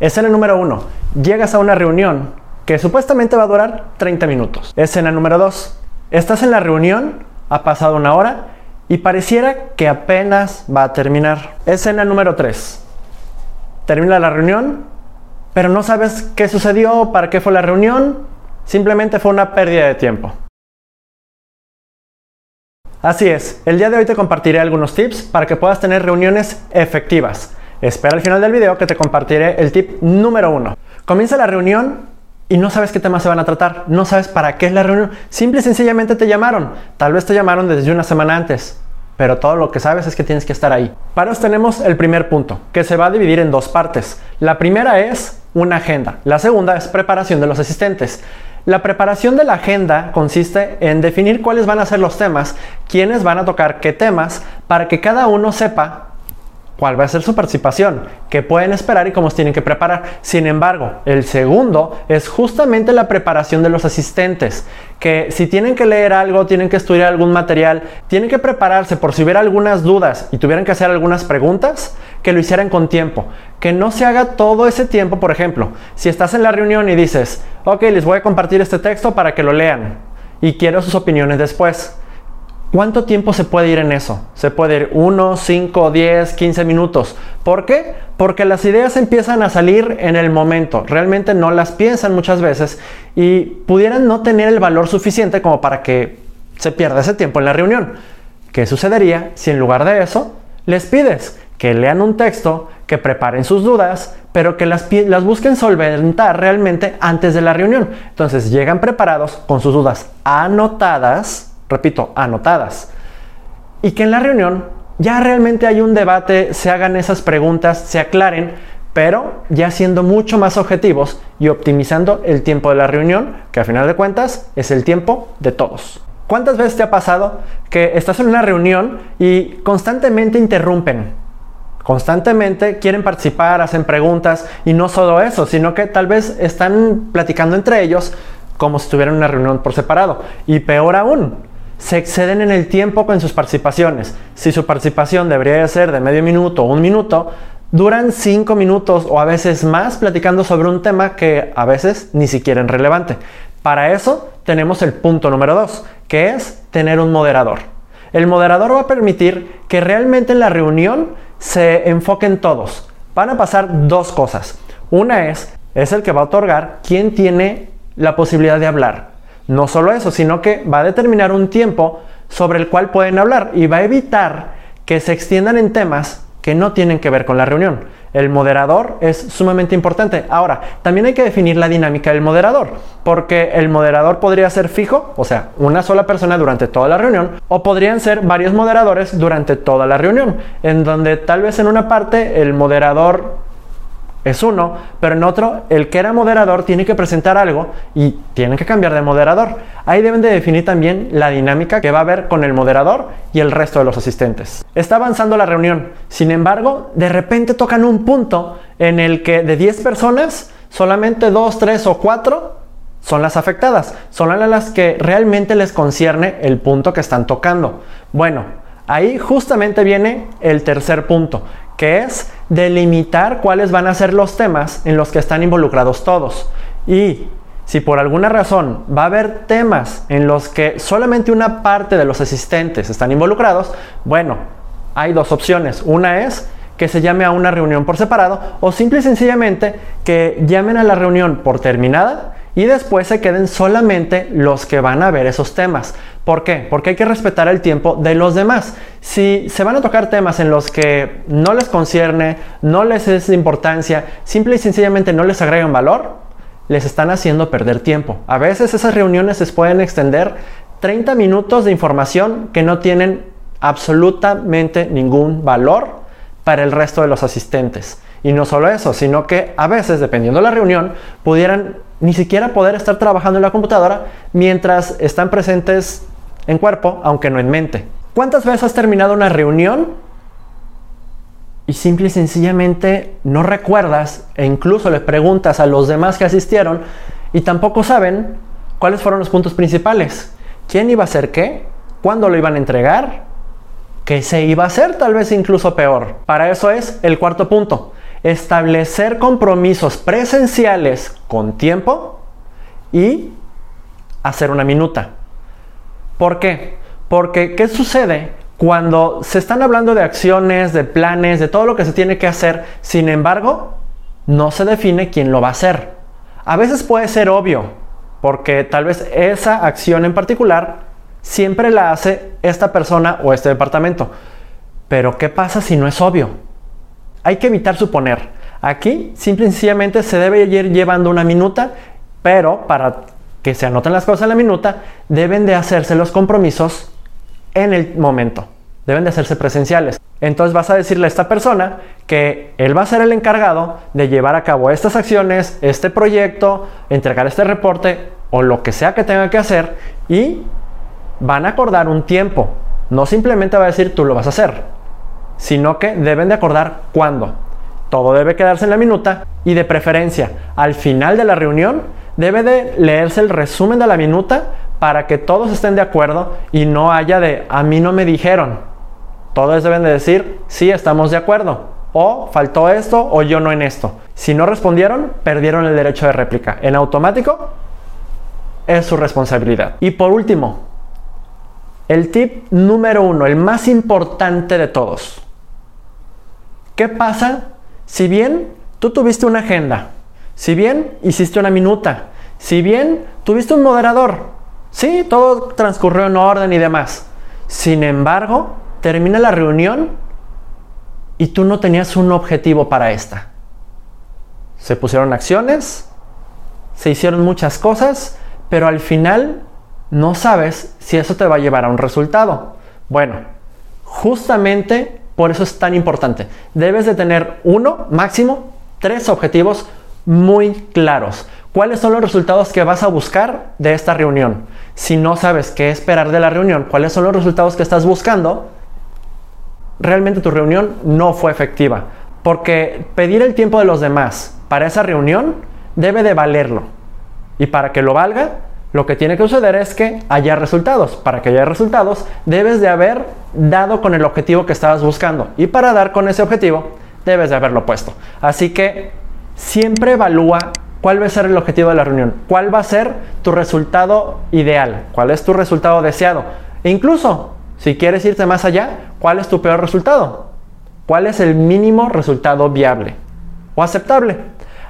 Escena número 1. Llegas a una reunión que supuestamente va a durar 30 minutos. Escena número 2. Estás en la reunión, ha pasado una hora y pareciera que apenas va a terminar. Escena número 3. Termina la reunión, pero no sabes qué sucedió, para qué fue la reunión, simplemente fue una pérdida de tiempo. Así es, el día de hoy te compartiré algunos tips para que puedas tener reuniones efectivas. Espera al final del video que te compartiré el tip número uno. Comienza la reunión y no sabes qué temas se van a tratar, no sabes para qué es la reunión. Simple y sencillamente te llamaron. Tal vez te llamaron desde una semana antes, pero todo lo que sabes es que tienes que estar ahí. Para eso tenemos el primer punto, que se va a dividir en dos partes. La primera es una agenda, la segunda es preparación de los asistentes. La preparación de la agenda consiste en definir cuáles van a ser los temas, quiénes van a tocar qué temas, para que cada uno sepa cuál va a ser su participación, qué pueden esperar y cómo se tienen que preparar. Sin embargo, el segundo es justamente la preparación de los asistentes, que si tienen que leer algo, tienen que estudiar algún material, tienen que prepararse por si hubiera algunas dudas y tuvieran que hacer algunas preguntas, que lo hicieran con tiempo, que no se haga todo ese tiempo, por ejemplo, si estás en la reunión y dices, ok, les voy a compartir este texto para que lo lean y quiero sus opiniones después ¿Cuánto tiempo se puede ir en eso? Se puede ir 1, 5, 10, 15 minutos. ¿Por qué? Porque las ideas empiezan a salir en el momento. Realmente no las piensan muchas veces y pudieran no tener el valor suficiente como para que se pierda ese tiempo en la reunión. ¿Qué sucedería si en lugar de eso les pides que lean un texto, que preparen sus dudas, pero que las, las busquen solventar realmente antes de la reunión? Entonces llegan preparados con sus dudas anotadas repito, anotadas. Y que en la reunión ya realmente hay un debate, se hagan esas preguntas, se aclaren, pero ya siendo mucho más objetivos y optimizando el tiempo de la reunión, que a final de cuentas es el tiempo de todos. ¿Cuántas veces te ha pasado que estás en una reunión y constantemente interrumpen? Constantemente quieren participar, hacen preguntas y no solo eso, sino que tal vez están platicando entre ellos como si estuvieran en una reunión por separado. Y peor aún, se exceden en el tiempo con sus participaciones. Si su participación debería ser de medio minuto o un minuto, duran cinco minutos o a veces más platicando sobre un tema que a veces ni siquiera es relevante. Para eso tenemos el punto número dos, que es tener un moderador. El moderador va a permitir que realmente en la reunión se enfoquen todos. Van a pasar dos cosas. Una es, es el que va a otorgar quién tiene la posibilidad de hablar. No solo eso, sino que va a determinar un tiempo sobre el cual pueden hablar y va a evitar que se extiendan en temas que no tienen que ver con la reunión. El moderador es sumamente importante. Ahora, también hay que definir la dinámica del moderador, porque el moderador podría ser fijo, o sea, una sola persona durante toda la reunión, o podrían ser varios moderadores durante toda la reunión, en donde tal vez en una parte el moderador es uno, pero en otro el que era moderador tiene que presentar algo y tiene que cambiar de moderador. Ahí deben de definir también la dinámica que va a haber con el moderador y el resto de los asistentes. Está avanzando la reunión, sin embargo, de repente tocan un punto en el que de 10 personas, solamente 2, 3 o 4 son las afectadas, son las que realmente les concierne el punto que están tocando. Bueno, ahí justamente viene el tercer punto, que es delimitar cuáles van a ser los temas en los que están involucrados todos. Y si por alguna razón va a haber temas en los que solamente una parte de los asistentes están involucrados, bueno, hay dos opciones. Una es que se llame a una reunión por separado o simple y sencillamente que llamen a la reunión por terminada y después se queden solamente los que van a ver esos temas. ¿Por qué? Porque hay que respetar el tiempo de los demás. Si se van a tocar temas en los que no les concierne, no les es de importancia, simple y sencillamente no les agregan valor, les están haciendo perder tiempo. A veces esas reuniones se pueden extender 30 minutos de información que no tienen absolutamente ningún valor para el resto de los asistentes. Y no solo eso, sino que a veces, dependiendo de la reunión, pudieran ni siquiera poder estar trabajando en la computadora mientras están presentes en cuerpo, aunque no en mente. ¿Cuántas veces has terminado una reunión y simple y sencillamente no recuerdas e incluso le preguntas a los demás que asistieron y tampoco saben cuáles fueron los puntos principales? ¿Quién iba a hacer qué? ¿Cuándo lo iban a entregar? ¿Qué se iba a hacer? Tal vez incluso peor. Para eso es el cuarto punto establecer compromisos presenciales con tiempo y hacer una minuta. ¿Por qué? Porque ¿qué sucede cuando se están hablando de acciones, de planes, de todo lo que se tiene que hacer? Sin embargo, no se define quién lo va a hacer. A veces puede ser obvio, porque tal vez esa acción en particular siempre la hace esta persona o este departamento. Pero ¿qué pasa si no es obvio? Hay que evitar suponer. Aquí simple y sencillamente se debe ir llevando una minuta, pero para que se anoten las cosas en la minuta, deben de hacerse los compromisos en el momento. Deben de hacerse presenciales. Entonces vas a decirle a esta persona que él va a ser el encargado de llevar a cabo estas acciones, este proyecto, entregar este reporte o lo que sea que tenga que hacer y van a acordar un tiempo. No simplemente va a decir tú lo vas a hacer, sino que deben de acordar cuándo. Todo debe quedarse en la minuta y de preferencia al final de la reunión debe de leerse el resumen de la minuta para que todos estén de acuerdo y no haya de a mí no me dijeron. Todos deben de decir sí estamos de acuerdo o faltó esto o yo no en esto. Si no respondieron, perdieron el derecho de réplica. En automático es su responsabilidad. Y por último, el tip número uno, el más importante de todos. ¿Qué pasa si bien tú tuviste una agenda? Si bien hiciste una minuta? Si bien tuviste un moderador? Sí, todo transcurrió en orden y demás. Sin embargo, termina la reunión y tú no tenías un objetivo para esta. Se pusieron acciones, se hicieron muchas cosas, pero al final no sabes si eso te va a llevar a un resultado. Bueno, justamente por eso es tan importante. Debes de tener uno, máximo, tres objetivos muy claros. ¿Cuáles son los resultados que vas a buscar de esta reunión? Si no sabes qué esperar de la reunión, cuáles son los resultados que estás buscando, realmente tu reunión no fue efectiva. Porque pedir el tiempo de los demás para esa reunión debe de valerlo. Y para que lo valga, lo que tiene que suceder es que haya resultados. Para que haya resultados, debes de haber dado con el objetivo que estabas buscando. Y para dar con ese objetivo, debes de haberlo puesto. Así que siempre evalúa cuál va a ser el objetivo de la reunión. ¿Cuál va a ser tu resultado ideal? ¿Cuál es tu resultado deseado? E incluso, si quieres irte más allá, ¿cuál es tu peor resultado? ¿Cuál es el mínimo resultado viable o aceptable?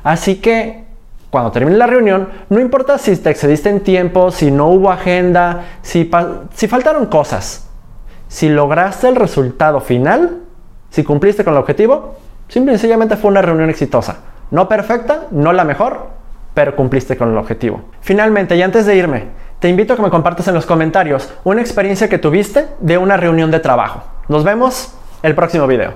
Así que cuando termine la reunión, no importa si te excediste en tiempo, si no hubo agenda, si, si faltaron cosas. Si lograste el resultado final, si cumpliste con el objetivo, simple y sencillamente fue una reunión exitosa. No perfecta, no la mejor, pero cumpliste con el objetivo. Finalmente, y antes de irme, te invito a que me compartas en los comentarios una experiencia que tuviste de una reunión de trabajo. Nos vemos el próximo video.